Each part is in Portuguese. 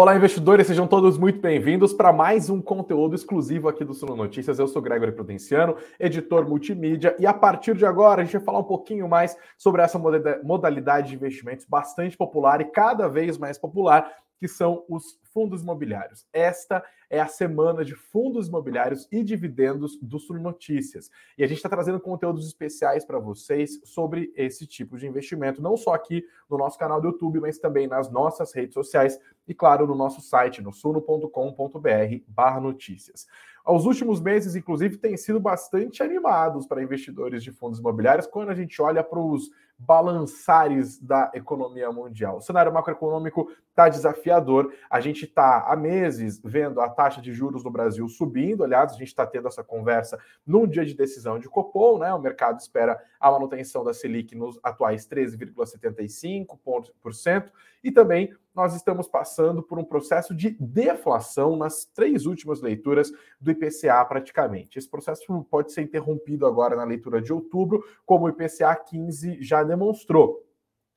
Olá, investidores, sejam todos muito bem-vindos para mais um conteúdo exclusivo aqui do Suno Notícias. Eu sou Gregory Prudenciano, editor multimídia, e a partir de agora a gente vai falar um pouquinho mais sobre essa modalidade de investimentos bastante popular e cada vez mais popular, que são os fundos imobiliários. Esta é a semana de fundos imobiliários e dividendos do Sul Notícias. E a gente está trazendo conteúdos especiais para vocês sobre esse tipo de investimento, não só aqui no nosso canal do YouTube, mas também nas nossas redes sociais e, claro, no nosso site, no suno.com.br notícias. Os últimos meses, inclusive, têm sido bastante animados para investidores de fundos imobiliários quando a gente olha para os balançares da economia mundial. O cenário macroeconômico está desafiador. A gente está há meses vendo a taxa de juros no Brasil subindo. Aliás, a gente está tendo essa conversa num dia de decisão de Copom, né? O mercado espera a manutenção da Selic nos atuais 13,75%. E também nós estamos passando por um processo de deflação nas três últimas leituras do IPCA, praticamente. Esse processo pode ser interrompido agora na leitura de outubro, como o IPCA 15 já demonstrou.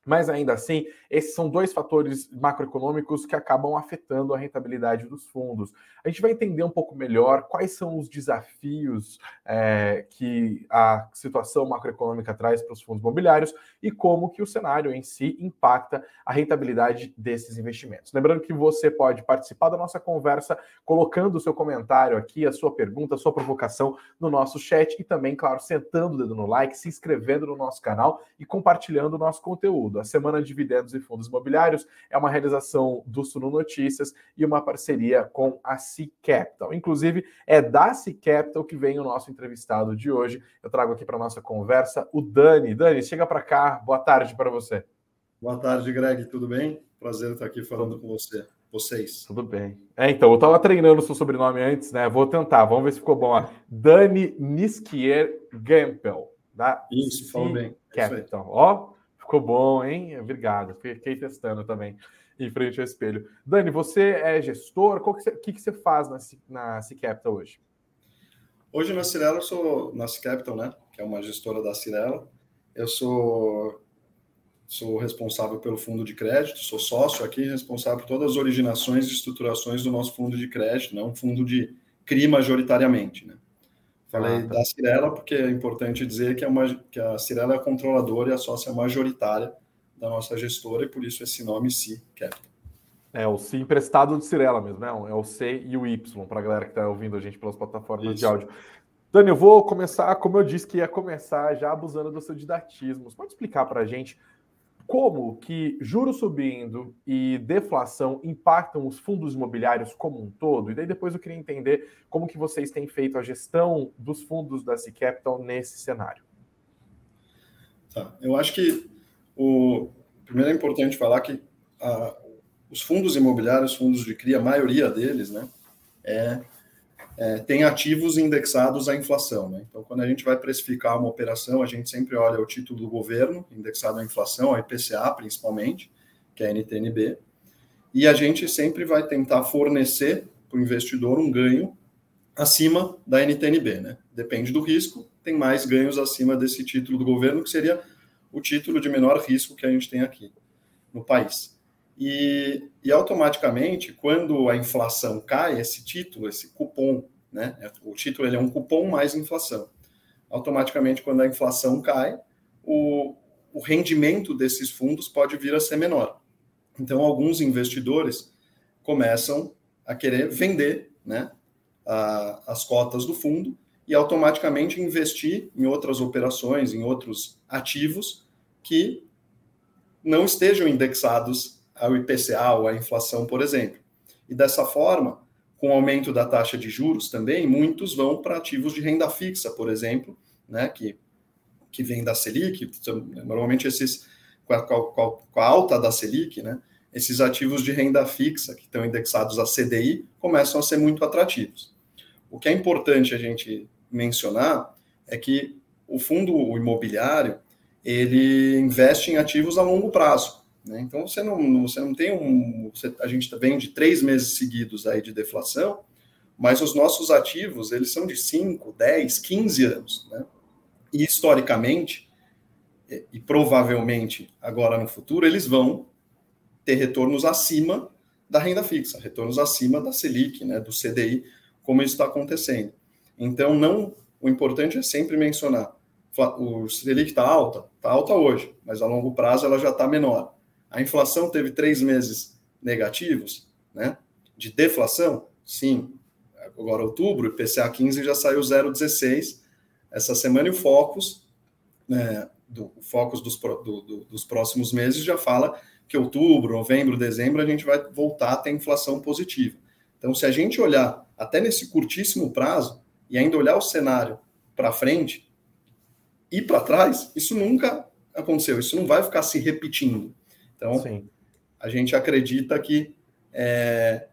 Mas ainda assim, esses são dois fatores macroeconômicos que acabam afetando a rentabilidade dos fundos. A gente vai entender um pouco melhor quais são os desafios é, que a situação macroeconômica traz para os fundos imobiliários e como que o cenário em si impacta a rentabilidade desses investimentos. Lembrando que você pode participar da nossa conversa colocando o seu comentário aqui, a sua pergunta, a sua provocação no nosso chat e também, claro, sentando o dedo no like, se inscrevendo no nosso canal e compartilhando o nosso conteúdo tudo. A Semana de Dividendos e Fundos Imobiliários é uma realização do Suno Notícias e uma parceria com a C Capital. Inclusive, é da C Capital que vem o nosso entrevistado de hoje. Eu trago aqui para nossa conversa o Dani. Dani, chega para cá. Boa tarde para você. Boa tarde, Greg. Tudo bem? Prazer estar aqui falando com você. Vocês. Tudo bem. É, então, eu estava treinando o seu sobrenome antes, né? Vou tentar, vamos ver se ficou bom. Dani Niskier Gampel. Da Isso, falou bem. Capital. Ó, Ficou bom, hein? Obrigado. Fiquei testando também em frente ao espelho. Dani, você é gestor. O que, que, que, você faz na, na C-Capital hoje? Hoje na Cirela eu sou na C-Capital, né? Que é uma gestora da Cirela. Eu sou sou responsável pelo fundo de crédito, sou sócio aqui, responsável por todas as originações e estruturações do nosso fundo de crédito, né? Um fundo de CRI majoritariamente, né? Falei ah, tá. da Cirela porque é importante dizer que, é uma, que a Cirela é a controladora e a sócia majoritária da nossa gestora e por isso esse nome C Capital. É o C emprestado de Cirela mesmo, né? É o C e o Y, para a galera que está ouvindo a gente pelas plataformas isso. de áudio. Dani, eu vou começar, como eu disse que ia começar, já abusando do seu didatismo. Você pode explicar para a gente como que juros subindo e deflação impactam os fundos imobiliários como um todo? E daí depois eu queria entender como que vocês têm feito a gestão dos fundos da C Capital nesse cenário. Tá. Eu acho que o primeiro é importante falar que a, os fundos imobiliários, fundos de CRI, a maioria deles, né, é é, tem ativos indexados à inflação. Né? Então, quando a gente vai precificar uma operação, a gente sempre olha o título do governo, indexado à inflação, a IPCA principalmente, que é a NTNB, e a gente sempre vai tentar fornecer para o investidor um ganho acima da NTNB. Né? Depende do risco, tem mais ganhos acima desse título do governo, que seria o título de menor risco que a gente tem aqui no país. E, e, automaticamente, quando a inflação cai, esse título, esse cupom, né? O título ele é um cupom mais inflação. Automaticamente, quando a inflação cai, o, o rendimento desses fundos pode vir a ser menor. Então, alguns investidores começam a querer vender né, a, as cotas do fundo e automaticamente investir em outras operações, em outros ativos que não estejam indexados ao IPCA ou à inflação, por exemplo. E dessa forma, com o aumento da taxa de juros também, muitos vão para ativos de renda fixa, por exemplo, né, que, que vem da Selic, normalmente esses, com a, com a alta da Selic, né, esses ativos de renda fixa, que estão indexados a CDI, começam a ser muito atrativos. O que é importante a gente mencionar é que o fundo imobiliário, ele investe em ativos a longo prazo. Né? Então você não, você não tem um. Você, a gente vem de três meses seguidos aí de deflação, mas os nossos ativos eles são de 5, 10, 15 anos. Né? E historicamente, e, e provavelmente agora no futuro, eles vão ter retornos acima da renda fixa, retornos acima da Selic, né, do CDI, como isso está acontecendo. Então, não, o importante é sempre mencionar, o Selic está alta, está alta hoje, mas a longo prazo ela já está menor. A inflação teve três meses negativos, né, de deflação, sim. Agora, outubro, o IPCA 15 já saiu 0,16 essa semana, e o Focus, né, do Focus dos, do, do, dos próximos meses já fala que outubro, novembro, dezembro a gente vai voltar a ter inflação positiva. Então, se a gente olhar até nesse curtíssimo prazo e ainda olhar o cenário para frente e para trás, isso nunca aconteceu, isso não vai ficar se repetindo. Então, Sim. a gente acredita que é,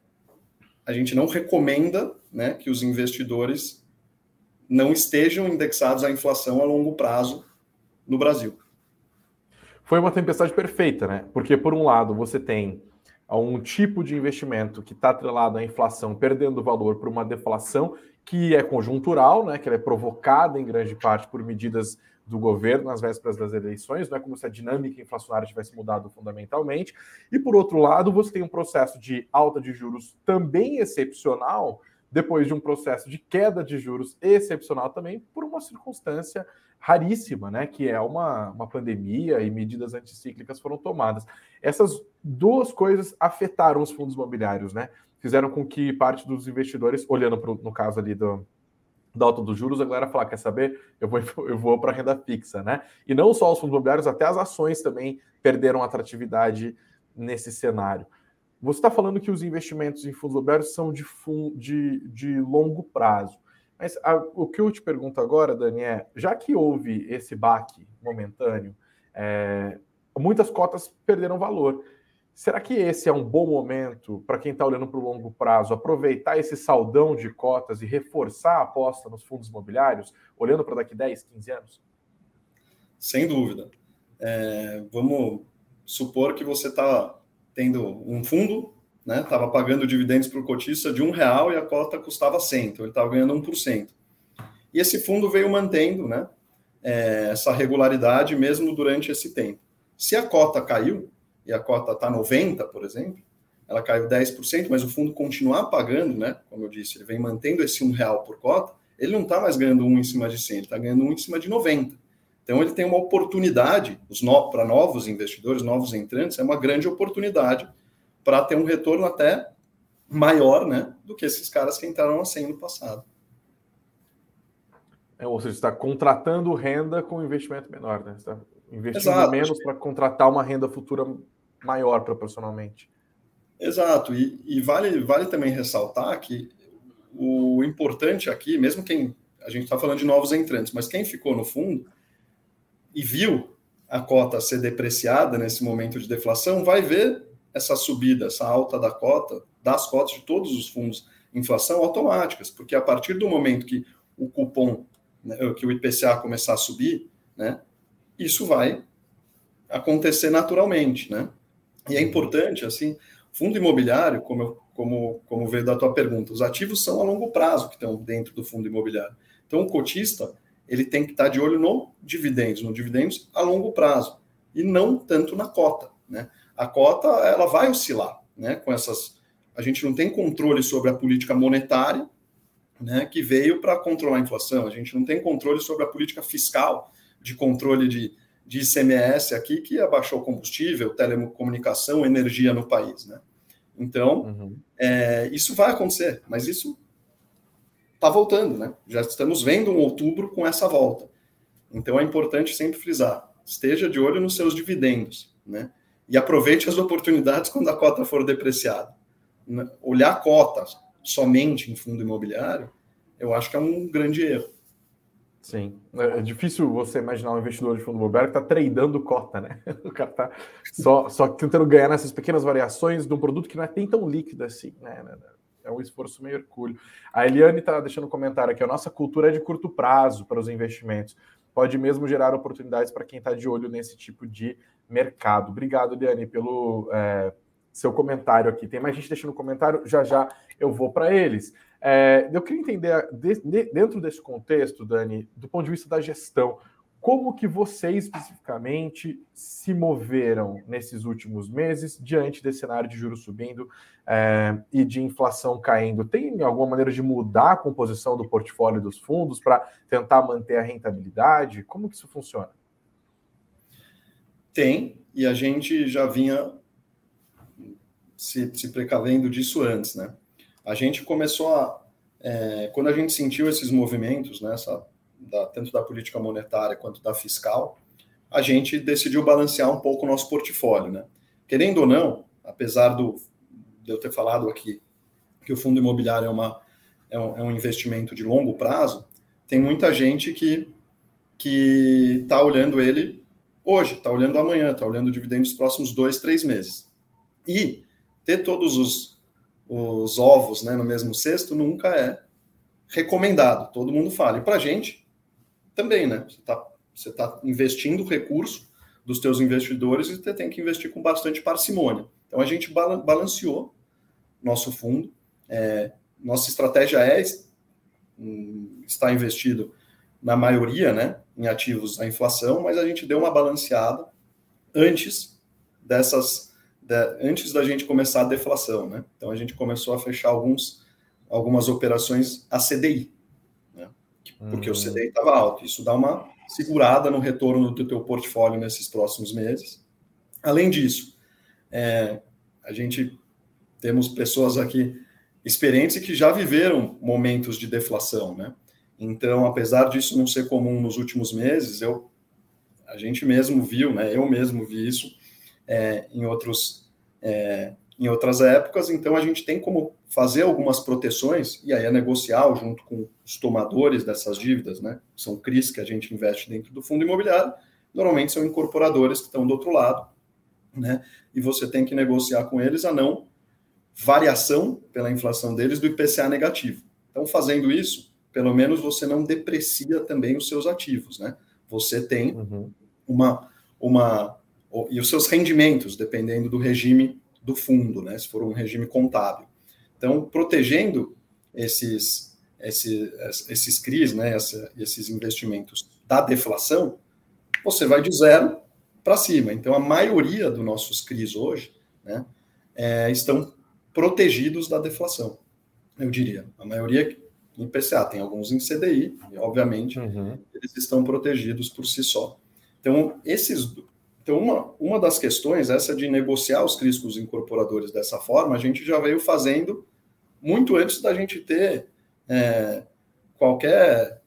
a gente não recomenda né, que os investidores não estejam indexados à inflação a longo prazo no Brasil foi uma tempestade perfeita, né? Porque, por um lado, você tem um tipo de investimento que está atrelado à inflação perdendo valor por uma deflação que é conjuntural, né? Que ela é provocada em grande parte por medidas do governo nas vésperas das eleições, não é como se a dinâmica inflacionária tivesse mudado fundamentalmente. E por outro lado, você tem um processo de alta de juros também excepcional, depois de um processo de queda de juros excepcional também, por uma circunstância raríssima, né? Que é uma, uma pandemia e medidas anticíclicas foram tomadas. Essas duas coisas afetaram os fundos imobiliários, né? Fizeram com que parte dos investidores, olhando pro, no caso ali do, da alta dos juros, a galera falar, quer saber? Eu vou, eu vou para renda fixa, né? E não só os fundos imobiliários, até as ações também perderam atratividade nesse cenário. Você está falando que os investimentos em fundos imobiliários são de, de, de longo prazo. Mas a, o que eu te pergunto agora, Dani, é: já que houve esse baque momentâneo, é, muitas cotas perderam valor. Será que esse é um bom momento para quem está olhando para o longo prazo aproveitar esse saldão de cotas e reforçar a aposta nos fundos imobiliários, olhando para daqui 10, 15 anos? Sem dúvida. É, vamos supor que você está tendo um fundo né? Estava pagando dividendos para o cotista de um real e a cota custava 100, então ele estava ganhando 1%. E esse fundo veio mantendo, né? É, essa regularidade mesmo durante esse tempo. Se a cota caiu, e a cota está 90, por exemplo, ela caiu 10%, mas o fundo continuar pagando, né? Como eu disse, ele vem mantendo esse um real por cota, ele não está mais ganhando um em cima de 100, ele está ganhando um em cima de 90. Então ele tem uma oportunidade, no, para novos investidores, novos entrantes, é uma grande oportunidade para ter um retorno até maior né, do que esses caras que entraram a 100 no passado. É, ou seja, está contratando renda com investimento menor, né? está investindo Exato. menos para contratar uma renda futura maior proporcionalmente. Exato, e, e, vale, vale também ressaltar que o importante aqui, mesmo quem a gente está falando de novos entrantes, mas quem ficou no fundo e viu a cota ser depreciada nesse momento de deflação, vai ver essa subida, essa alta da cota, das cotas de todos os fundos inflação automáticas, porque a partir do momento que o cupom, né, que o IPCA começar a subir, né, isso vai acontecer naturalmente, né? E é importante, assim, fundo imobiliário, como, como, como veio da tua pergunta, os ativos são a longo prazo que estão dentro do fundo imobiliário. Então, o cotista, ele tem que estar de olho no dividendos, no dividendos a longo prazo, e não tanto na cota, né? a cota ela vai oscilar, né? Com essas, a gente não tem controle sobre a política monetária, né? Que veio para controlar a inflação. A gente não tem controle sobre a política fiscal de controle de, de ICMS aqui que abaixou combustível, telecomunicação, energia no país, né? Então, uhum. é, isso vai acontecer, mas isso está voltando, né? Já estamos vendo um outubro com essa volta. Então é importante sempre frisar: esteja de olho nos seus dividendos, né? e aproveite as oportunidades quando a cota for depreciada. Olhar a cota somente em fundo imobiliário, eu acho que é um grande erro. Sim, é, é difícil você imaginar um investidor de fundo imobiliário que está tradando cota, né? O cara está só, só tentando ganhar nessas pequenas variações de um produto que não é nem tão líquido assim, né? É um esforço meio hercúleo. A Eliane está deixando um comentário aqui: a nossa cultura é de curto prazo para os investimentos. Pode mesmo gerar oportunidades para quem está de olho nesse tipo de mercado. Obrigado, Liane, pelo é, seu comentário aqui. Tem mais gente deixando comentário, já já eu vou para eles. É, eu queria entender, de, de, dentro desse contexto, Dani, do ponto de vista da gestão, Como que vocês especificamente se moveram nesses últimos meses diante desse cenário de juros subindo é, e de inflação caindo? Tem alguma maneira de mudar a composição do portfólio dos fundos para tentar manter a rentabilidade? Como que isso funciona? Tem, e a gente já vinha se, se precavendo disso antes, né? A gente começou a. É, quando a gente sentiu esses movimentos, né, essa da, tanto da política monetária quanto da fiscal, a gente decidiu balancear um pouco o nosso portfólio. Né? Querendo ou não, apesar do, de eu ter falado aqui que o fundo imobiliário é, uma, é, um, é um investimento de longo prazo, tem muita gente que que está olhando ele hoje, está olhando amanhã, está olhando o dividendo dos próximos dois, três meses. E ter todos os, os ovos né, no mesmo cesto nunca é recomendado. Todo mundo fala. E para a gente, também, né? Você está você tá investindo recurso dos teus investidores e você tem que investir com bastante parcimônia. Então a gente balanceou nosso fundo. É, nossa estratégia é estar investido na maioria, né, em ativos à inflação, mas a gente deu uma balanceada antes dessas, de, antes da gente começar a deflação, né? Então a gente começou a fechar alguns, algumas operações a CDI, porque hum. o CDI estava alto. Isso dá uma segurada no retorno do teu portfólio nesses próximos meses. Além disso, é, a gente temos pessoas aqui experientes que já viveram momentos de deflação, né? Então, apesar disso não ser comum nos últimos meses, eu a gente mesmo viu, né? Eu mesmo vi isso é, em outros é, em outras épocas, então a gente tem como fazer algumas proteções, e aí é negocial junto com os tomadores dessas dívidas, né? São CRIs que a gente investe dentro do fundo imobiliário, normalmente são incorporadores que estão do outro lado, né? E você tem que negociar com eles a não variação pela inflação deles do IPCA negativo. Então, fazendo isso, pelo menos você não deprecia também os seus ativos, né? Você tem uhum. uma, uma e os seus rendimentos, dependendo do regime do fundo, né, se for um regime contábil. Então, protegendo esses, esses, esses CRIs, né, esses investimentos da deflação, você vai de zero para cima. Então, a maioria dos nossos CRIs hoje né, é, estão protegidos da deflação, eu diria. A maioria em PCA, tem alguns em CDI, e obviamente uhum. eles estão protegidos por si só. Então, esses então, uma, uma das questões, essa de negociar os CRIs com os incorporadores dessa forma, a gente já veio fazendo muito antes da gente ter é, qualquer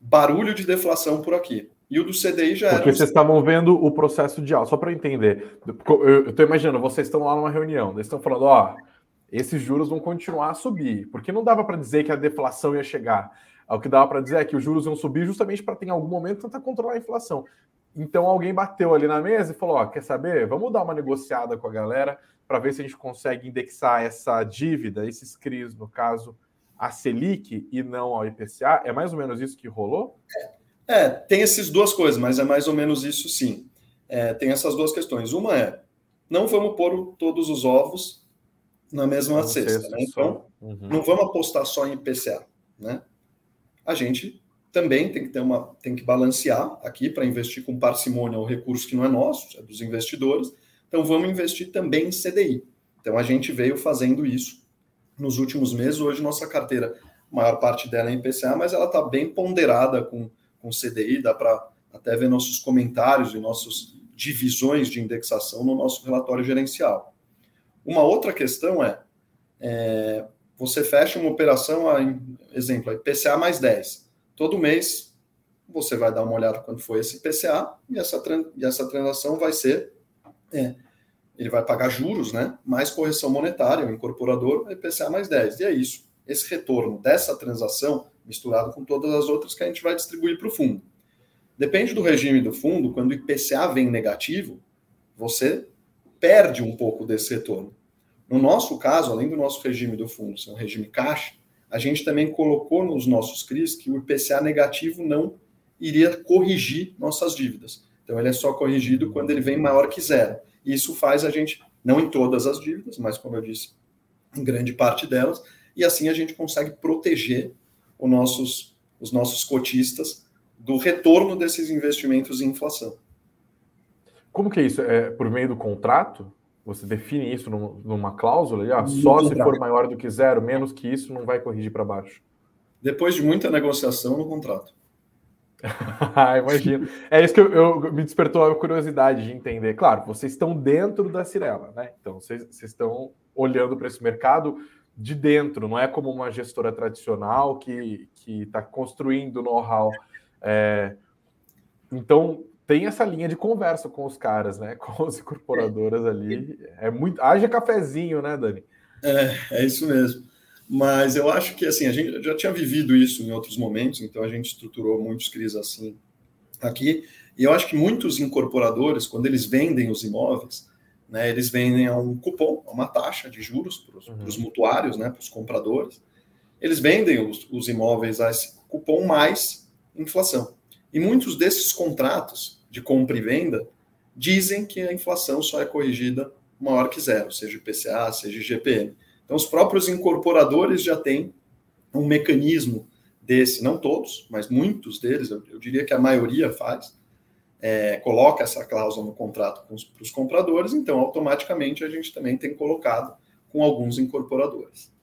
barulho de deflação por aqui. E o do CDI já Porque era. Porque vocês estavam vendo o processo de aula, só para entender. Eu estou imaginando, vocês estão lá numa reunião, eles estão falando, ó, esses juros vão continuar a subir. Porque não dava para dizer que a deflação ia chegar. O que dava para dizer é que os juros iam subir justamente para ter em algum momento tentar controlar a inflação. Então alguém bateu ali na mesa e falou: ó, quer saber? Vamos dar uma negociada com a galera para ver se a gente consegue indexar essa dívida, esses CRIs, no caso, a Selic e não ao IPCA. É mais ou menos isso que rolou? É, tem essas duas coisas, mas é mais ou menos isso sim. É, tem essas duas questões. Uma é: não vamos pôr todos os ovos na mesma não cesta, né? Então, uhum. não vamos apostar só em IPCA, né? A gente também tem que ter uma tem que balancear aqui para investir com parcimônia o recurso que não é nosso, é dos investidores. Então vamos investir também em CDI. Então a gente veio fazendo isso nos últimos meses. Hoje nossa carteira, a maior parte dela é em PCA, mas ela está bem ponderada com, com CDI. Dá para até ver nossos comentários e nossas divisões de indexação no nosso relatório gerencial. Uma outra questão é, é você fecha uma operação, a, exemplo, a IPCA mais 10 todo mês você vai dar uma olhada quando foi esse PCA e essa, e essa transação vai ser. É, ele vai pagar juros, né? Mais correção monetária, o incorporador, IPCA mais 10. E é isso. Esse retorno dessa transação, misturado com todas as outras que a gente vai distribuir para o fundo. Depende do regime do fundo, quando o IPCA vem negativo, você perde um pouco desse retorno. No nosso caso, além do nosso regime do fundo ser um regime caixa, a gente também colocou nos nossos CRIs que o IPCA negativo não iria corrigir nossas dívidas. Então, ele é só corrigido quando ele vem maior que zero. E isso faz a gente, não em todas as dívidas, mas como eu disse, em grande parte delas, e assim a gente consegue proteger os nossos, os nossos cotistas do retorno desses investimentos em inflação. Como que é isso? É por meio do contrato? Você define isso numa cláusula? Ah, só se for maior do que zero, menos que isso, não vai corrigir para baixo. Depois de muita negociação no contrato. Imagino. É isso que eu, eu, me despertou a curiosidade de entender. Claro, vocês estão dentro da Cirela, né? Então, vocês, vocês estão olhando para esse mercado de dentro, não é como uma gestora tradicional que está construindo know-how. É, então, tem essa linha de conversa com os caras, né? Com as incorporadoras ali. É muito. Haja cafezinho, né, Dani? É, é isso mesmo. Mas eu acho que assim, a gente já tinha vivido isso em outros momentos, então a gente estruturou muitos CRIs assim aqui. E eu acho que muitos incorporadores, quando eles vendem os imóveis, né, eles vendem a um cupom, a uma taxa de juros para os uhum. mutuários, né, para os compradores. Eles vendem os, os imóveis a esse cupom mais inflação. E muitos desses contratos de compra e venda dizem que a inflação só é corrigida maior que zero, seja IPCA, seja IGPM. Então, os próprios incorporadores já têm um mecanismo desse, não todos, mas muitos deles, eu, eu diria que a maioria faz, é, coloca essa cláusula no contrato para os compradores, então automaticamente a gente também tem colocado com alguns incorporadores.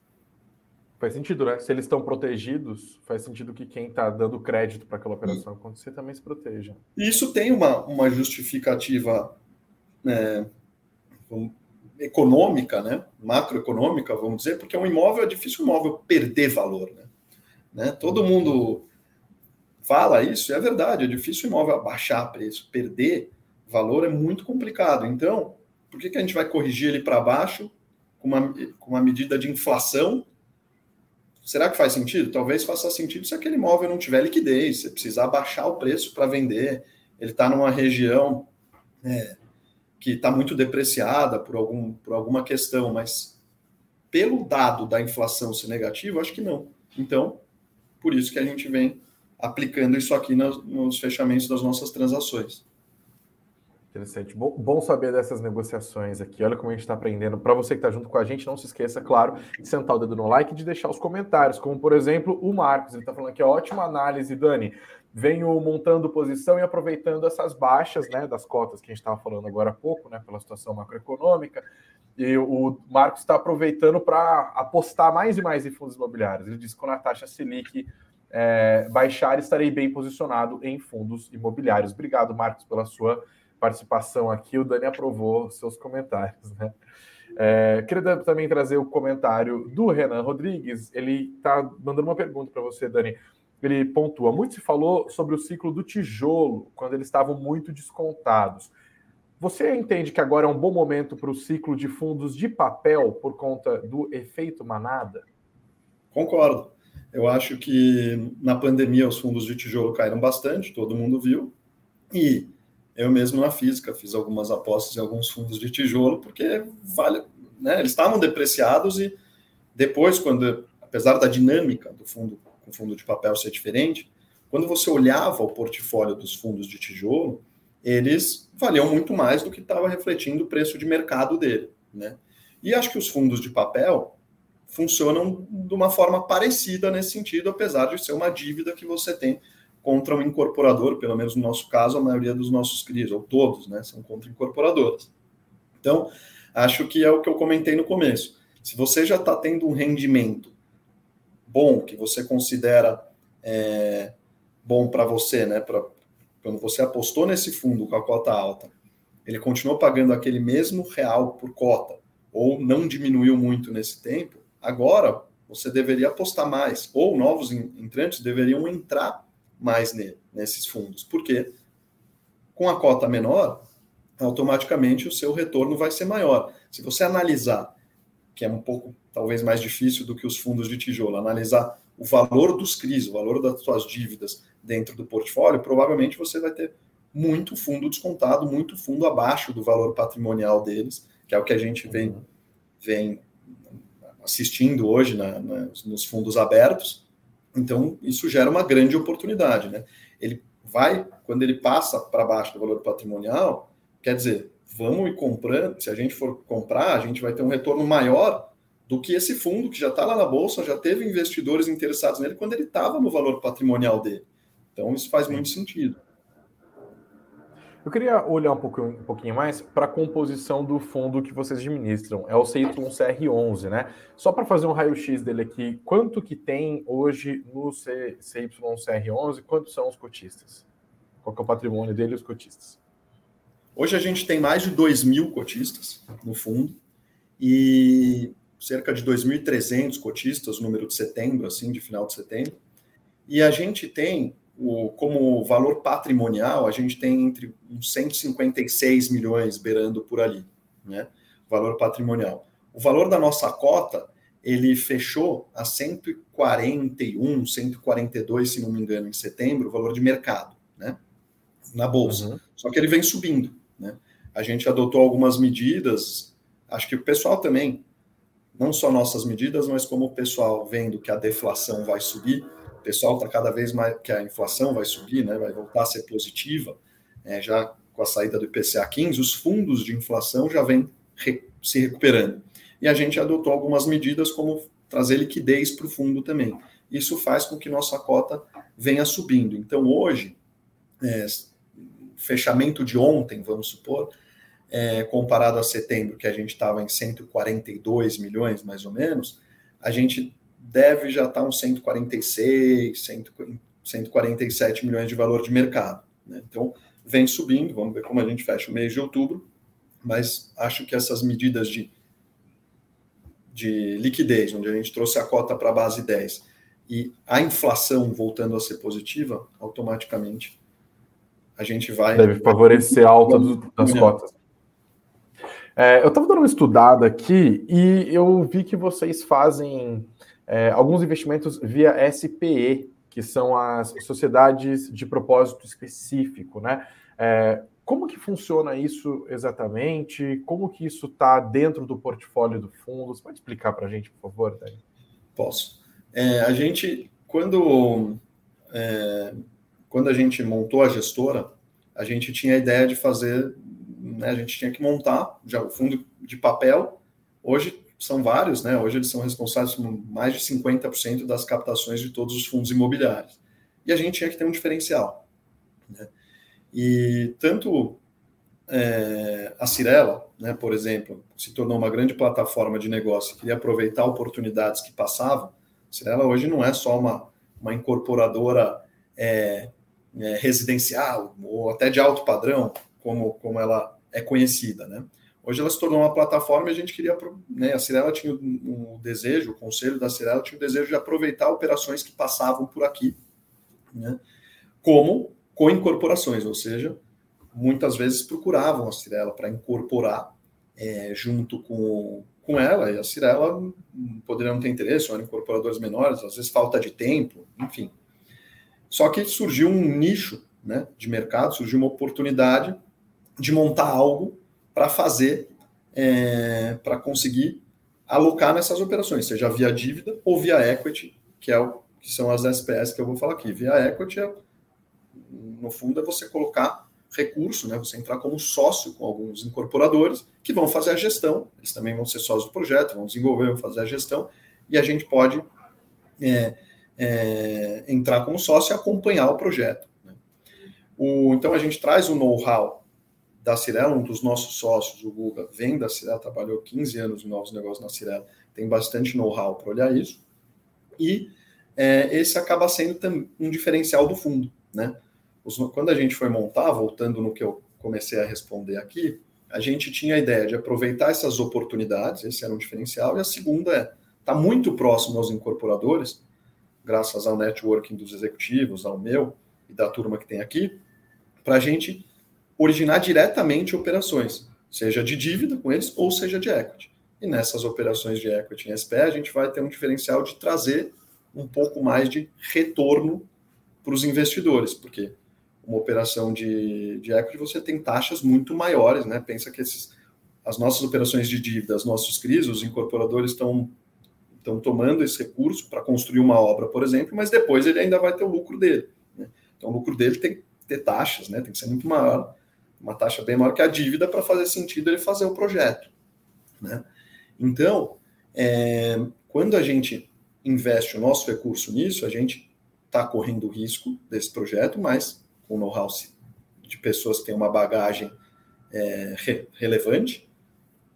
Faz sentido, né? Se eles estão protegidos, faz sentido que quem está dando crédito para aquela operação acontecer também se proteja. Isso tem uma, uma justificativa é, econômica, né? macroeconômica, vamos dizer, porque um imóvel é difícil um imóvel perder valor. Né? né? Todo mundo fala isso, e é verdade, é difícil o imóvel abaixar preço, perder valor é muito complicado. Então, por que, que a gente vai corrigir ele para baixo com uma, com uma medida de inflação Será que faz sentido? Talvez faça sentido se aquele imóvel não tiver liquidez, você precisar baixar o preço para vender, ele está numa região é, que está muito depreciada por, algum, por alguma questão, mas pelo dado da inflação ser negativo, acho que não. Então, por isso que a gente vem aplicando isso aqui nos, nos fechamentos das nossas transações. Interessante. Bom, bom, saber dessas negociações aqui. Olha como a gente está aprendendo. Para você que está junto com a gente, não se esqueça, claro, de sentar o dedo no like e de deixar os comentários. Como, por exemplo, o Marcos. Ele está falando aqui, ótima análise, Dani. Venho montando posição e aproveitando essas baixas né, das cotas que a gente estava falando agora há pouco, né, pela situação macroeconômica. E o Marcos está aproveitando para apostar mais e mais em fundos imobiliários. Ele disse que quando a taxa Selic é, baixar, estarei bem posicionado em fundos imobiliários. Obrigado, Marcos, pela sua participação aqui, o Dani aprovou seus comentários, né? É, queria também trazer o comentário do Renan Rodrigues. Ele está mandando uma pergunta para você, Dani. Ele pontua: muito se falou sobre o ciclo do tijolo, quando eles estavam muito descontados. Você entende que agora é um bom momento para o ciclo de fundos de papel por conta do efeito manada? Concordo. Eu acho que na pandemia os fundos de tijolo caíram bastante, todo mundo viu. E eu mesmo na física fiz algumas apostas em alguns fundos de tijolo, porque vale, né, eles estavam depreciados e depois, quando, apesar da dinâmica do fundo, o fundo de papel ser diferente, quando você olhava o portfólio dos fundos de tijolo, eles valiam muito mais do que estava refletindo o preço de mercado dele, né? E acho que os fundos de papel funcionam de uma forma parecida nesse sentido, apesar de ser uma dívida que você tem contra um incorporador, pelo menos no nosso caso, a maioria dos nossos CRIs, ou todos, né, são contra incorporadoras. Então, acho que é o que eu comentei no começo. Se você já está tendo um rendimento bom, que você considera é, bom para você, né, pra, quando você apostou nesse fundo com a cota alta, ele continuou pagando aquele mesmo real por cota, ou não diminuiu muito nesse tempo, agora você deveria apostar mais, ou novos entrantes deveriam entrar mais nele, nesses fundos. Porque com a cota menor, automaticamente o seu retorno vai ser maior. Se você analisar, que é um pouco talvez mais difícil do que os fundos de tijolo, analisar o valor dos CRIs, o valor das suas dívidas dentro do portfólio, provavelmente você vai ter muito fundo descontado, muito fundo abaixo do valor patrimonial deles, que é o que a gente vem, uhum. vem assistindo hoje na, na, nos fundos abertos, então, isso gera uma grande oportunidade, né? Ele vai, quando ele passa para baixo do valor patrimonial, quer dizer, vamos ir comprando, se a gente for comprar, a gente vai ter um retorno maior do que esse fundo que já está lá na bolsa, já teve investidores interessados nele quando ele estava no valor patrimonial dele. Então, isso faz muito sentido. Eu queria olhar um, pouco, um pouquinho mais para a composição do fundo que vocês administram. É o CY-CR11, né? Só para fazer um raio-x dele aqui, quanto que tem hoje no CY-CR11? Quantos são os cotistas? Qual é o patrimônio dele e os cotistas? Hoje a gente tem mais de 2 mil cotistas no fundo e cerca de 2.300 cotistas, número de setembro, assim, de final de setembro. E a gente tem o, como valor patrimonial, a gente tem entre uns 156 milhões beirando por ali, né? Valor patrimonial. O valor da nossa cota, ele fechou a 141, 142, se não me engano, em setembro, o valor de mercado, né? Na bolsa. Uhum. Só que ele vem subindo, né? A gente adotou algumas medidas, acho que o pessoal também, não só nossas medidas, mas como o pessoal vendo que a deflação vai subir, pessoal está cada vez mais que a inflação vai subir, né, vai voltar a ser positiva, é, já com a saída do IPCA 15, os fundos de inflação já vêm re, se recuperando. E a gente adotou algumas medidas como trazer liquidez para o fundo também. Isso faz com que nossa cota venha subindo. Então, hoje, é, fechamento de ontem, vamos supor, é, comparado a setembro, que a gente estava em 142 milhões, mais ou menos, a gente deve já estar uns 146, 147 milhões de valor de mercado. Né? Então, vem subindo, vamos ver como a gente fecha o mês de outubro, mas acho que essas medidas de, de liquidez, onde a gente trouxe a cota para a base 10, e a inflação voltando a ser positiva, automaticamente a gente vai. Deve favorecer a alta das cotas. É, eu estava dando uma estudada aqui e eu vi que vocês fazem é, alguns investimentos via SPE, que são as sociedades de propósito específico, né? É, como que funciona isso exatamente? Como que isso está dentro do portfólio do fundo? Você pode explicar para a gente, por favor, Dani? Posso. É, a gente, quando, é, quando a gente montou a gestora, a gente tinha a ideia de fazer, né, a gente tinha que montar já o fundo de papel. Hoje são vários, né? Hoje eles são responsáveis por mais de 50% das captações de todos os fundos imobiliários. E a gente tinha que ter um diferencial. Né? E tanto é, a Cirela, né, por exemplo, se tornou uma grande plataforma de negócio, queria aproveitar oportunidades que passavam. A Cirela hoje não é só uma, uma incorporadora é, é, residencial ou até de alto padrão, como, como ela é conhecida, né? Hoje ela se tornou uma plataforma e a gente queria, né, a Cirela tinha o, desejo, o conselho da Cirela tinha o desejo de aproveitar operações que passavam por aqui, né, como co-incorporações, ou seja, muitas vezes procuravam a Cirela para incorporar é, junto com, com ela, e a Cirela poderia não ter interesse, ou eram incorporadores menores, às vezes falta de tempo, enfim. Só que surgiu um nicho né, de mercado, surgiu uma oportunidade de montar algo para fazer, é, para conseguir alocar nessas operações, seja via dívida ou via equity, que, é o, que são as SPS que eu vou falar aqui. Via equity, é, no fundo, é você colocar recurso, né? Você entrar como sócio com alguns incorporadores que vão fazer a gestão. Eles também vão ser sócios do projeto, vão desenvolver, vão fazer a gestão e a gente pode é, é, entrar como sócio e acompanhar o projeto. Né? O, então a gente traz o know-how da Cirela, um dos nossos sócios, o Guga, vem da Cirela, trabalhou 15 anos em novos negócios na Cirela, tem bastante know-how para olhar isso. E é, esse acaba sendo um diferencial do fundo. Né? Os, quando a gente foi montar, voltando no que eu comecei a responder aqui, a gente tinha a ideia de aproveitar essas oportunidades, esse era um diferencial, e a segunda é estar tá muito próximo aos incorporadores, graças ao networking dos executivos, ao meu e da turma que tem aqui, para a gente originar diretamente operações, seja de dívida com eles ou seja de equity. E nessas operações de equity em SPE, a gente vai ter um diferencial de trazer um pouco mais de retorno para os investidores, porque uma operação de, de equity você tem taxas muito maiores, né? Pensa que esses, as nossas operações de dívida, os nossos CRIs, os incorporadores estão estão tomando esse recurso para construir uma obra, por exemplo, mas depois ele ainda vai ter o lucro dele. Né? Então, o lucro dele tem que ter taxas, né? tem que ser muito maior uma taxa bem maior que a dívida para fazer sentido ele fazer o projeto. Né? Então, é, quando a gente investe o nosso recurso nisso, a gente está correndo o risco desse projeto, mas com know-how de pessoas que têm uma bagagem é, re relevante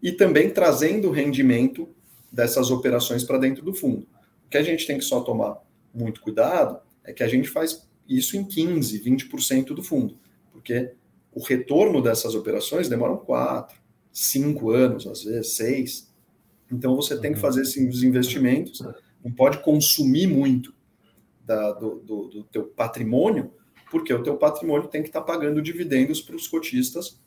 e também trazendo rendimento dessas operações para dentro do fundo. O que a gente tem que só tomar muito cuidado é que a gente faz isso em 15, 20% do fundo, porque o retorno dessas operações demoram 4, 5 anos, às vezes 6. Então você tem que uhum. fazer esses investimentos, não pode consumir muito da, do, do, do teu patrimônio, porque o teu patrimônio tem que estar tá pagando dividendos para os cotistas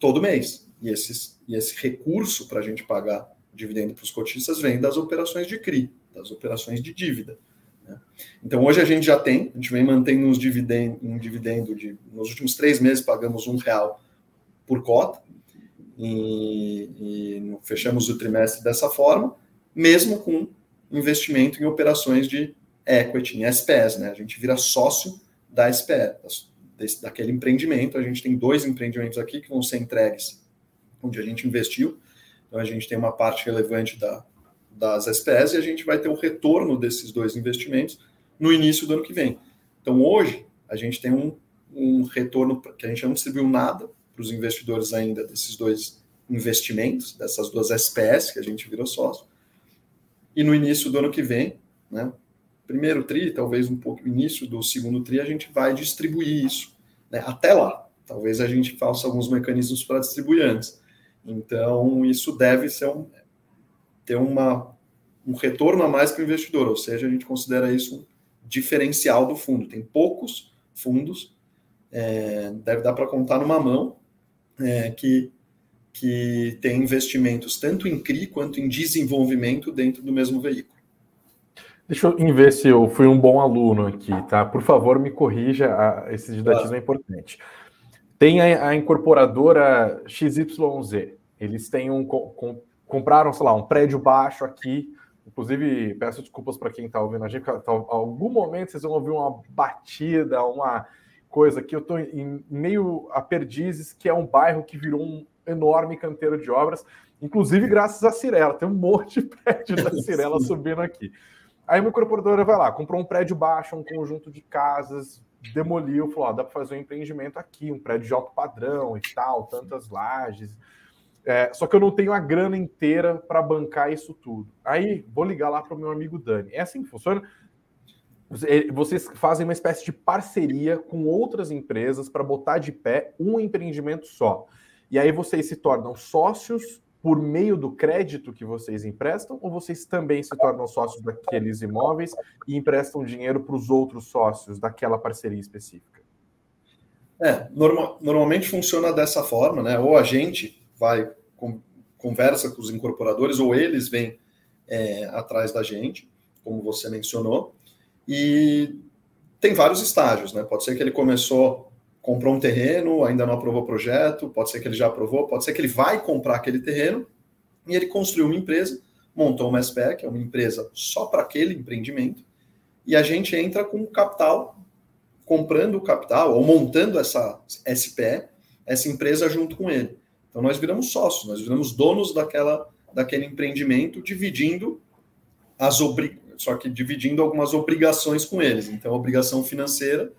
todo mês. E, esses, e esse recurso para a gente pagar dividendo para os cotistas vem das operações de CRI, das operações de dívida. Né? Então hoje a gente já tem, a gente vem mantendo uns dividendo, um dividendo de, nos últimos três meses pagamos um real por cota, e, e fechamos o trimestre dessa forma, mesmo com investimento em operações de equity, em SPS, né? A gente vira sócio da desse, daquele empreendimento. A gente tem dois empreendimentos aqui que vão ser entregues onde a gente investiu. Então a gente tem uma parte relevante da, das SPS e a gente vai ter o retorno desses dois investimentos no início do ano que vem. Então hoje a gente tem um, um retorno que a gente não distribuiu nada para os investidores ainda desses dois investimentos, dessas duas SPS que a gente virou sócio. E no início do ano que vem, né, primeiro tri, talvez um pouco início do segundo tri, a gente vai distribuir isso. Né? Até lá, talvez a gente faça alguns mecanismos para distribuir antes. Então, isso deve ser um, ter uma, um retorno a mais para o investidor, ou seja, a gente considera isso um diferencial do fundo. Tem poucos fundos, é, deve dar para contar numa mão, é, que, que tem investimentos tanto em CRI quanto em desenvolvimento dentro do mesmo veículo. Deixa eu ver se eu fui um bom aluno aqui, tá? Por favor, me corrija, esse didatismo claro. é importante. Tem a, a, incorporadora XYZ, eles têm um. Com, compraram, sei lá, um prédio baixo aqui. Inclusive, peço desculpas para quem está ouvindo a gente, porque algum momento vocês vão ouvir uma batida, uma coisa que eu estou em meio a Perdizes, que é um bairro que virou um enorme canteiro de obras, inclusive graças à Cirela. Tem um monte de prédio da Cirela subindo aqui. Aí uma incorporadora vai lá, comprou um prédio baixo, um conjunto de casas, demoliu, falou: ó, dá para fazer um empreendimento aqui, um prédio de alto padrão e tal, tantas lajes. É, só que eu não tenho a grana inteira para bancar isso tudo. Aí vou ligar lá para o meu amigo Dani. É assim que funciona. Vocês fazem uma espécie de parceria com outras empresas para botar de pé um empreendimento só. E aí vocês se tornam sócios por meio do crédito que vocês emprestam, ou vocês também se tornam sócios daqueles imóveis e emprestam dinheiro para os outros sócios daquela parceria específica? É, norma, normalmente funciona dessa forma, né? Ou a gente vai com, conversa com os incorporadores, ou eles vêm é, atrás da gente, como você mencionou, e tem vários estágios, né? Pode ser que ele começou comprou um terreno, ainda não aprovou o projeto, pode ser que ele já aprovou, pode ser que ele vai comprar aquele terreno e ele construiu uma empresa, montou uma SPE, que é uma empresa só para aquele empreendimento, e a gente entra com capital, comprando o capital ou montando essa SPE, essa empresa junto com ele. Então nós viramos sócios, nós viramos donos daquela, daquele empreendimento, dividindo as obri... só que dividindo algumas obrigações com eles. Então, a obrigação financeira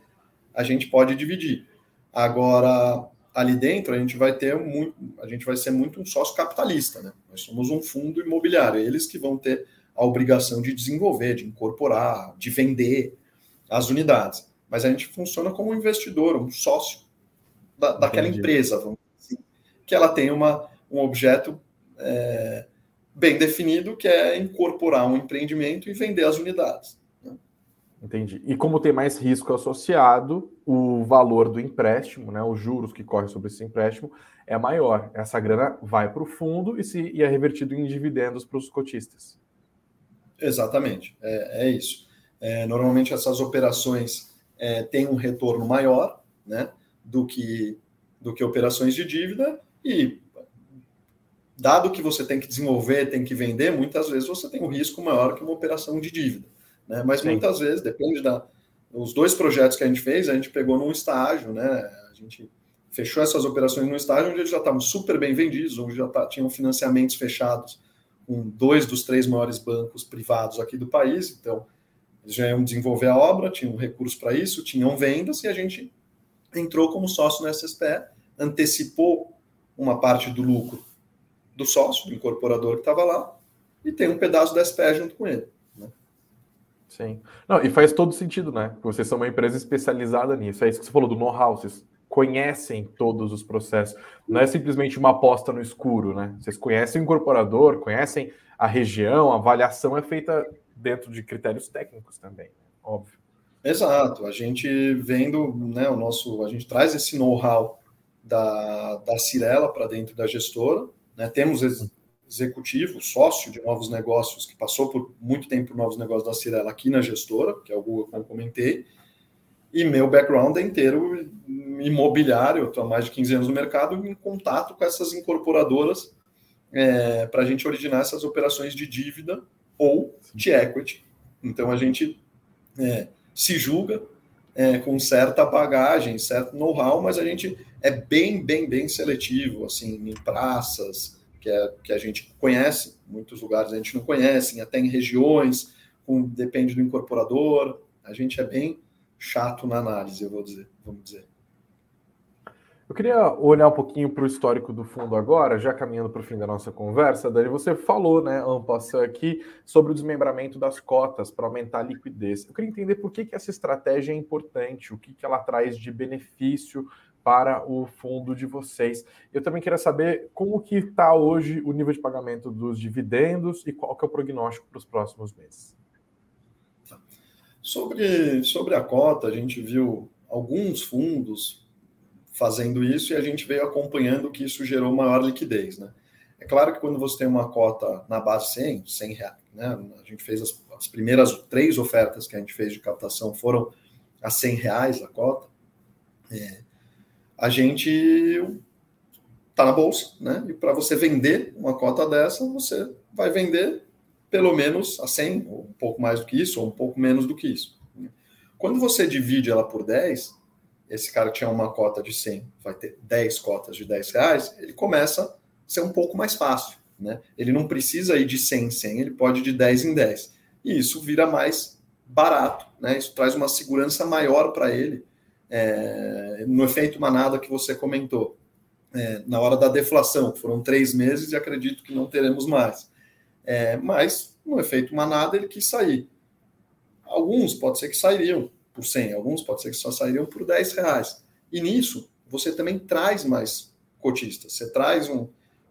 a gente pode dividir. Agora, ali dentro, a gente vai ter muito, a gente vai ser muito um sócio capitalista, né? Nós somos um fundo imobiliário, eles que vão ter a obrigação de desenvolver, de incorporar, de vender as unidades. Mas a gente funciona como um investidor, um sócio da, daquela empresa, vamos que ela tem uma, um objeto é, bem definido, que é incorporar um empreendimento e vender as unidades. Entendi. E como tem mais risco associado, o valor do empréstimo, né, os juros que correm sobre esse empréstimo, é maior. Essa grana vai para o fundo e, se, e é revertido em dividendos para os cotistas. Exatamente, é, é isso. É, normalmente essas operações é, têm um retorno maior né, do, que, do que operações de dívida e dado que você tem que desenvolver, tem que vender, muitas vezes você tem um risco maior que uma operação de dívida. Né? Mas Sim. muitas vezes, depende da. Os dois projetos que a gente fez, a gente pegou num estágio, né? A gente fechou essas operações num estágio onde eles já estavam super bem vendidos, onde já tá, tinham financiamentos fechados com dois dos três maiores bancos privados aqui do país. Então, Eles já iam desenvolver a obra, tinham recursos para isso, tinham vendas, e a gente entrou como sócio no SSPE, antecipou uma parte do lucro do sócio, do incorporador que estava lá, e tem um pedaço da SPE junto com ele. Né? Sim. Não, e faz todo sentido, né? Porque vocês são uma empresa especializada nisso. É isso que você falou do know-how. Vocês conhecem todos os processos. Não é simplesmente uma aposta no escuro, né? Vocês conhecem o incorporador, conhecem a região, a avaliação é feita dentro de critérios técnicos também, óbvio. Exato. A gente vendo, né, o nosso, a gente traz esse know-how da, da Cirela para dentro da gestora, né? Temos executivo, sócio de novos negócios, que passou por muito tempo por novos negócios da Cirela aqui na gestora, que é o Google, como comentei, e meu background é inteiro imobiliário, estou há mais de 15 anos no mercado, em contato com essas incorporadoras é, para a gente originar essas operações de dívida ou de equity. Então a gente é, se julga é, com certa bagagem, certo know-how, mas a gente é bem, bem, bem seletivo, assim, em praças, que, é, que a gente conhece, muitos lugares a gente não conhece, até em regiões, com, depende do incorporador, a gente é bem chato na análise, eu vou dizer, vamos dizer. Eu queria olhar um pouquinho para o histórico do fundo agora, já caminhando para o fim da nossa conversa. Dani, você falou, né, Ampassa, aqui sobre o desmembramento das cotas para aumentar a liquidez. Eu queria entender por que, que essa estratégia é importante, o que, que ela traz de benefício para o fundo de vocês. Eu também queria saber como que está hoje o nível de pagamento dos dividendos e qual que é o prognóstico para os próximos meses. Sobre, sobre a cota, a gente viu alguns fundos fazendo isso e a gente veio acompanhando que isso gerou maior liquidez, né? É claro que quando você tem uma cota na base 100, 100 reais, né? A gente fez as, as primeiras três ofertas que a gente fez de captação foram a 100 reais a cota. É, a gente está na bolsa, né? E para você vender uma cota dessa, você vai vender pelo menos a 100, ou um pouco mais do que isso, ou um pouco menos do que isso. Quando você divide ela por 10, esse cara tinha uma cota de 100, vai ter 10 cotas de 10 reais, ele começa a ser um pouco mais fácil. Né? Ele não precisa ir de 100 em 100, ele pode ir de 10 em 10. E isso vira mais barato, né? isso traz uma segurança maior para ele. É, no efeito manada que você comentou, é, na hora da deflação, foram três meses e acredito que não teremos mais. É, mas, no efeito manada, ele quis sair. Alguns pode ser que sairiam por 100, alguns pode ser que só sairiam por 10 reais. E nisso, você também traz mais cotistas. Você traz um,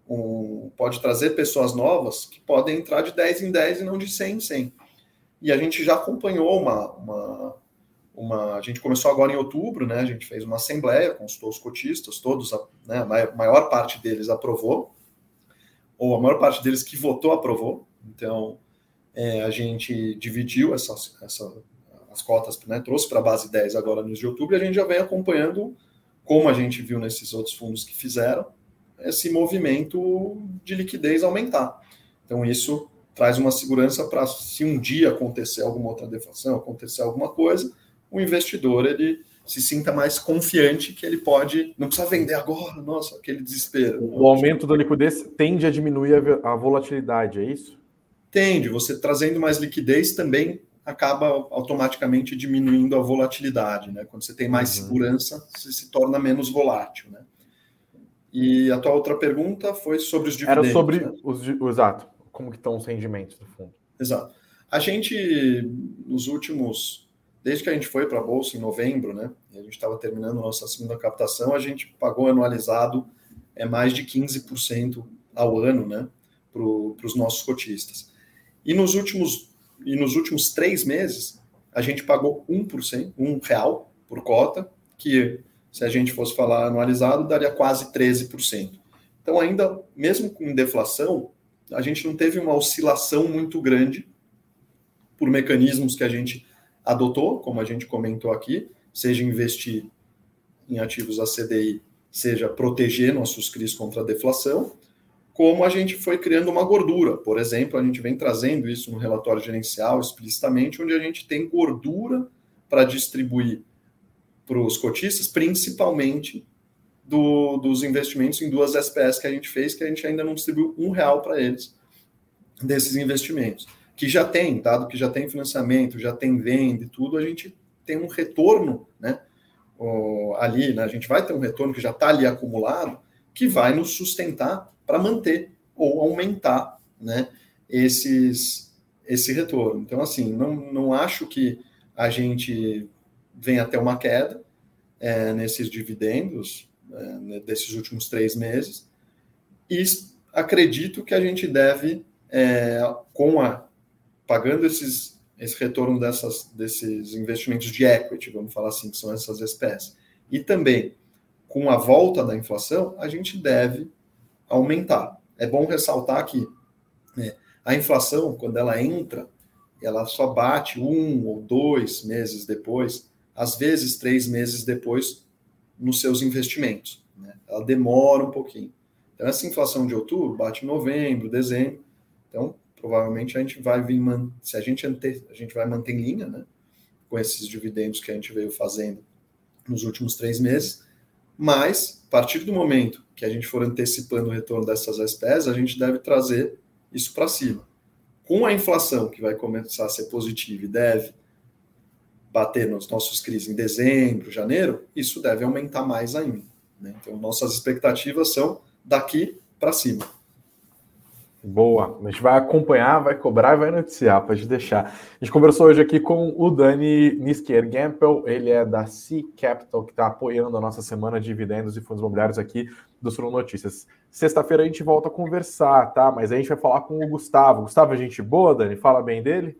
um, pode trazer pessoas novas que podem entrar de 10 em 10 e não de 100 em 100. E a gente já acompanhou uma, uma, uma, a gente começou agora em outubro, né? A gente fez uma assembleia, consultou os cotistas, todos, né, a maior parte deles aprovou, ou a maior parte deles que votou aprovou. Então, é, a gente dividiu essa, essa, as cotas, né, trouxe para a base 10 agora no mês de outubro, e a gente já vem acompanhando, como a gente viu nesses outros fundos que fizeram, esse movimento de liquidez aumentar. Então, isso traz uma segurança para, se um dia acontecer alguma outra deflação, acontecer alguma coisa, o investidor ele se sinta mais confiante que ele pode, não precisa vender agora, nossa, aquele desespero. O aumento da liquidez tende a diminuir a volatilidade, é isso? Tende, você trazendo mais liquidez também acaba automaticamente diminuindo a volatilidade, né? Quando você tem mais uhum. segurança, você se torna menos volátil, né? E a tua outra pergunta foi sobre os dividendos. Era sobre né? os, exato, como que estão os rendimentos do fundo. Exato. A gente, nos últimos desde que a gente foi para a Bolsa em novembro, né, a gente estava terminando nossa segunda captação, a gente pagou anualizado é mais de 15% ao ano né, para os nossos cotistas. E nos últimos e nos últimos três meses, a gente pagou 1%, um real por cota, que se a gente fosse falar anualizado, daria quase 13%. Então, ainda, mesmo com deflação, a gente não teve uma oscilação muito grande por mecanismos que a gente adotou, como a gente comentou aqui, seja investir em ativos a CDI, seja proteger nossos CRIs contra a deflação, como a gente foi criando uma gordura. Por exemplo, a gente vem trazendo isso no relatório gerencial explicitamente, onde a gente tem gordura para distribuir para os cotistas, principalmente do, dos investimentos em duas SPS que a gente fez, que a gente ainda não distribuiu um real para eles desses investimentos. Que já tem, dado que já tem financiamento, já tem venda e tudo, a gente tem um retorno, né? ali, né? A gente vai ter um retorno que já está ali acumulado, que vai nos sustentar para manter ou aumentar, né? Esses, esse retorno. Então, assim, não, não acho que a gente venha até uma queda é, nesses dividendos é, desses últimos três meses e acredito que a gente deve, é, com a pagando esses, esse retorno dessas, desses investimentos de equity, vamos falar assim, que são essas espécies, e também com a volta da inflação, a gente deve aumentar. É bom ressaltar que né, a inflação, quando ela entra, ela só bate um ou dois meses depois, às vezes três meses depois, nos seus investimentos. Né? Ela demora um pouquinho. Então, essa inflação de outubro bate em novembro, dezembro. Então, provavelmente a gente vai vir, se a gente, a gente vai manter em linha, né? Com esses dividendos que a gente veio fazendo nos últimos três meses. Mas, a partir do momento que a gente for antecipando o retorno dessas espécies, a gente deve trazer isso para cima. Com a inflação, que vai começar a ser positiva e deve bater nos nossos CRIs em dezembro, janeiro, isso deve aumentar mais ainda. Né? Então, nossas expectativas são daqui para cima. Boa, a gente vai acompanhar, vai cobrar e vai noticiar, pode deixar. A gente conversou hoje aqui com o Dani Niskier Gampel, ele é da C Capital, que está apoiando a nossa semana de dividendos e fundos imobiliários aqui do Sul Notícias. Sexta-feira a gente volta a conversar, tá? Mas a gente vai falar com o Gustavo. Gustavo é gente boa, Dani? Fala bem dele?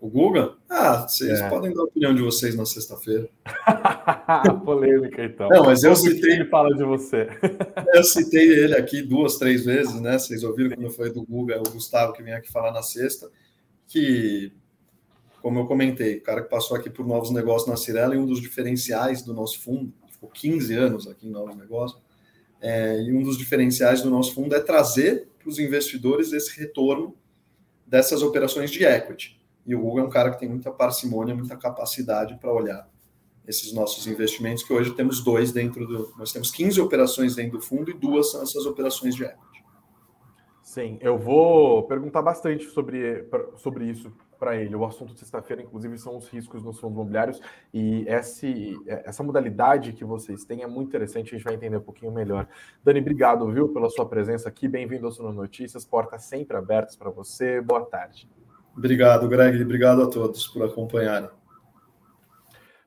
O Guga? Ah, vocês é. podem dar a opinião de vocês na sexta-feira. Polêmica, então. Não, mas eu citei. Ele fala de você. eu citei ele aqui duas, três vezes, né? Vocês ouviram quando eu falei do Guga, o Gustavo que vem aqui falar na sexta, que, como eu comentei, o cara que passou aqui por novos negócios na Cirela e um dos diferenciais do nosso fundo, ficou 15 anos aqui em novos negócios, é, e um dos diferenciais do nosso fundo é trazer para os investidores esse retorno dessas operações de equity. E o Google é um cara que tem muita parcimônia, muita capacidade para olhar esses nossos investimentos, que hoje temos dois dentro do. Nós temos 15 operações dentro do fundo e duas são essas operações de equity. Sim, eu vou perguntar bastante sobre, sobre isso para ele. O assunto de sexta-feira, inclusive, são os riscos nos fundos imobiliários e esse, essa modalidade que vocês têm é muito interessante, a gente vai entender um pouquinho melhor. Dani, obrigado, viu, pela sua presença aqui. Bem-vindo ao Suno Notícias, portas sempre abertas para você. Boa tarde. Obrigado, Greg. Obrigado a todos por acompanharem.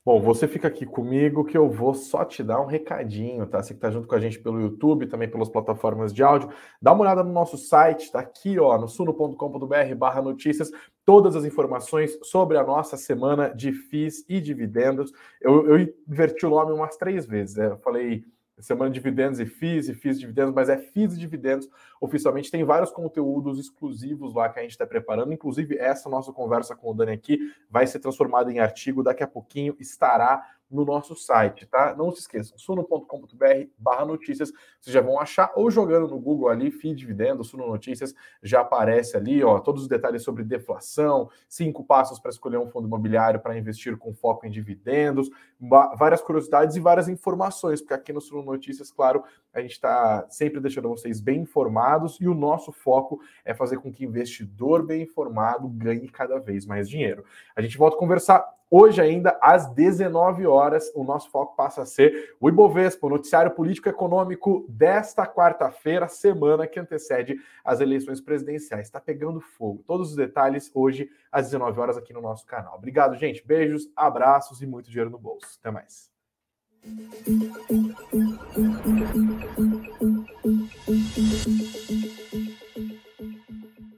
Bom, você fica aqui comigo que eu vou só te dar um recadinho, tá? Você que está junto com a gente pelo YouTube, também pelas plataformas de áudio, dá uma olhada no nosso site, tá aqui, ó, no suno.com.br barra notícias, todas as informações sobre a nossa semana de FIIs e dividendos. Eu, eu inverti o nome umas três vezes, né? Eu falei semana de dividendos e FIIs, e FIIs e dividendos, mas é FIIs e dividendos oficialmente. Tem vários conteúdos exclusivos lá que a gente está preparando, inclusive essa nossa conversa com o Dani aqui vai ser transformada em artigo, daqui a pouquinho estará no nosso site, tá? Não se esqueçam, suno.com.br barra notícias, vocês já vão achar, ou jogando no Google ali, FII Dividendo, Suno Notícias, já aparece ali, ó, todos os detalhes sobre deflação, cinco passos para escolher um fundo imobiliário para investir com foco em dividendos, várias curiosidades e várias informações, porque aqui no Suno Notícias, claro, a gente está sempre deixando vocês bem informados e o nosso foco é fazer com que investidor bem informado ganhe cada vez mais dinheiro. A gente volta a conversar Hoje ainda, às 19 horas, o nosso foco passa a ser o Ibovespa, o noticiário político-econômico desta quarta-feira, semana que antecede as eleições presidenciais. Está pegando fogo. Todos os detalhes hoje, às 19 horas, aqui no nosso canal. Obrigado, gente. Beijos, abraços e muito dinheiro no bolso. Até mais. Thank you.